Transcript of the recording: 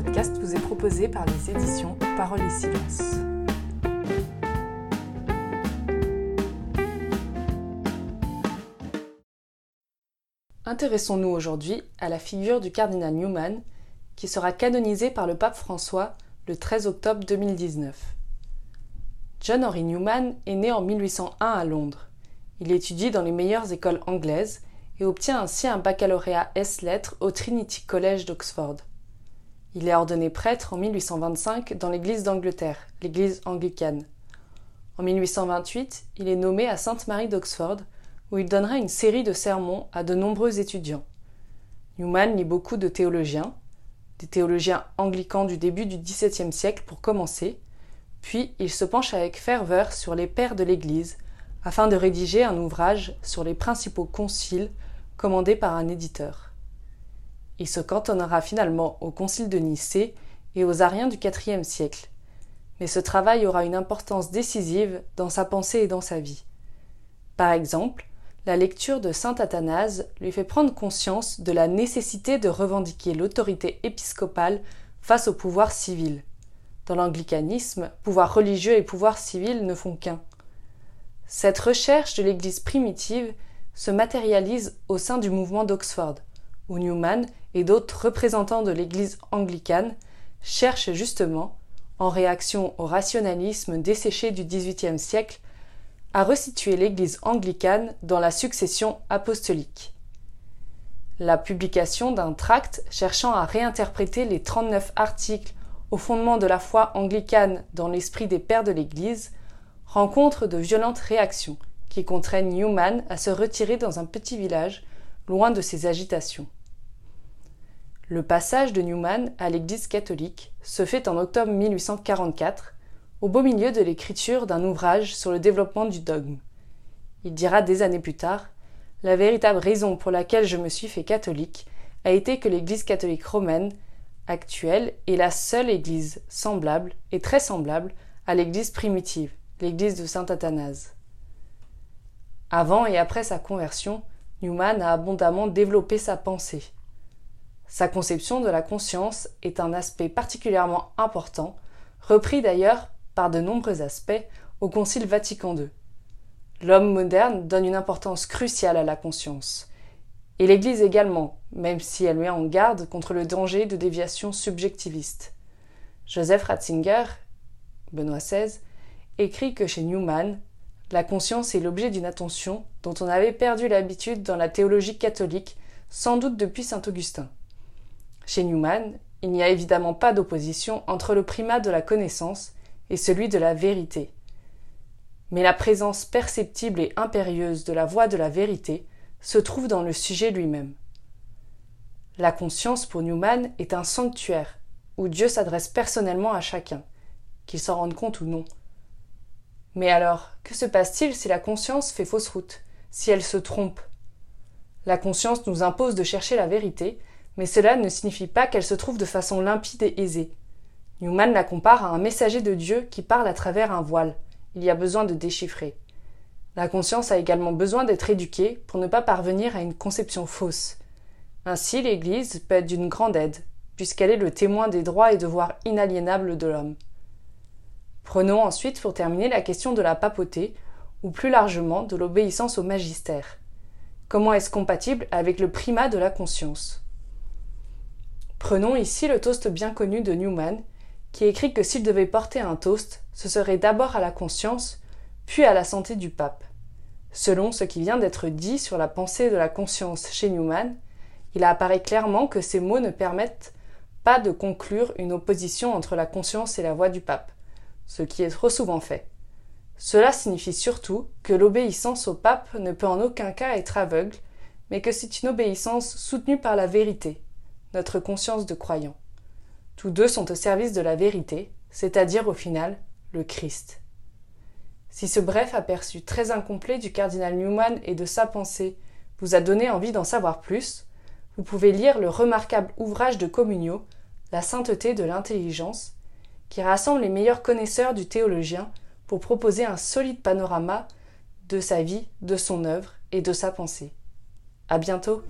vous est proposé par les éditions Parole et Silence. Intéressons-nous aujourd'hui à la figure du cardinal Newman, qui sera canonisé par le pape François le 13 octobre 2019. John Henry Newman est né en 1801 à Londres. Il étudie dans les meilleures écoles anglaises et obtient ainsi un baccalauréat S-lettres au Trinity College d'Oxford. Il est ordonné prêtre en 1825 dans l'Église d'Angleterre, l'Église anglicane. En 1828, il est nommé à Sainte-Marie d'Oxford, où il donnera une série de sermons à de nombreux étudiants. Newman lit beaucoup de théologiens, des théologiens anglicans du début du XVIIe siècle pour commencer, puis il se penche avec ferveur sur les pères de l'Église, afin de rédiger un ouvrage sur les principaux conciles commandé par un éditeur. Il se cantonnera finalement au concile de Nicée et aux Ariens du IVe siècle. Mais ce travail aura une importance décisive dans sa pensée et dans sa vie. Par exemple, la lecture de saint Athanase lui fait prendre conscience de la nécessité de revendiquer l'autorité épiscopale face au pouvoir civil. Dans l'anglicanisme, pouvoir religieux et pouvoir civil ne font qu'un. Cette recherche de l'Église primitive se matérialise au sein du mouvement d'Oxford, où Newman et d'autres représentants de l'Église anglicane cherchent justement, en réaction au rationalisme desséché du XVIIIe siècle, à resituer l'Église anglicane dans la succession apostolique. La publication d'un tract cherchant à réinterpréter les 39 articles au fondement de la foi anglicane dans l'esprit des pères de l'Église rencontre de violentes réactions qui contraignent Newman à se retirer dans un petit village loin de ses agitations. Le passage de Newman à l'Église catholique se fait en octobre 1844, au beau milieu de l'écriture d'un ouvrage sur le développement du dogme. Il dira des années plus tard La véritable raison pour laquelle je me suis fait catholique a été que l'Église catholique romaine actuelle est la seule Église semblable et très semblable à l'Église primitive, l'Église de saint Athanase. Avant et après sa conversion, Newman a abondamment développé sa pensée. Sa conception de la conscience est un aspect particulièrement important, repris d'ailleurs par de nombreux aspects au Concile Vatican II. L'homme moderne donne une importance cruciale à la conscience, et l'Église également, même si elle met en garde contre le danger de déviation subjectiviste. Joseph Ratzinger, Benoît XVI, écrit que chez Newman, la conscience est l'objet d'une attention dont on avait perdu l'habitude dans la théologie catholique, sans doute depuis saint Augustin. Chez Newman, il n'y a évidemment pas d'opposition entre le primat de la connaissance et celui de la vérité. Mais la présence perceptible et impérieuse de la voix de la vérité se trouve dans le sujet lui-même. La conscience pour Newman est un sanctuaire où Dieu s'adresse personnellement à chacun, qu'il s'en rende compte ou non. Mais alors, que se passe-t-il si la conscience fait fausse route, si elle se trompe? La conscience nous impose de chercher la vérité, mais cela ne signifie pas qu'elle se trouve de façon limpide et aisée. Newman la compare à un messager de Dieu qui parle à travers un voile. Il y a besoin de déchiffrer. La conscience a également besoin d'être éduquée pour ne pas parvenir à une conception fausse. Ainsi, l'Église peut être d'une grande aide, puisqu'elle est le témoin des droits et devoirs inaliénables de l'homme. Prenons ensuite pour terminer la question de la papauté, ou plus largement de l'obéissance au magistère. Comment est-ce compatible avec le primat de la conscience? Prenons ici le toast bien connu de Newman, qui écrit que s'il devait porter un toast, ce serait d'abord à la conscience, puis à la santé du pape. Selon ce qui vient d'être dit sur la pensée de la conscience chez Newman, il apparaît clairement que ces mots ne permettent pas de conclure une opposition entre la conscience et la voix du pape, ce qui est trop souvent fait. Cela signifie surtout que l'obéissance au pape ne peut en aucun cas être aveugle, mais que c'est une obéissance soutenue par la vérité, notre conscience de croyant. Tous deux sont au service de la vérité, c'est-à-dire au final le Christ. Si ce bref aperçu très incomplet du cardinal Newman et de sa pensée vous a donné envie d'en savoir plus, vous pouvez lire le remarquable ouvrage de Communio, La sainteté de l'intelligence, qui rassemble les meilleurs connaisseurs du théologien pour proposer un solide panorama de sa vie, de son œuvre et de sa pensée. À bientôt!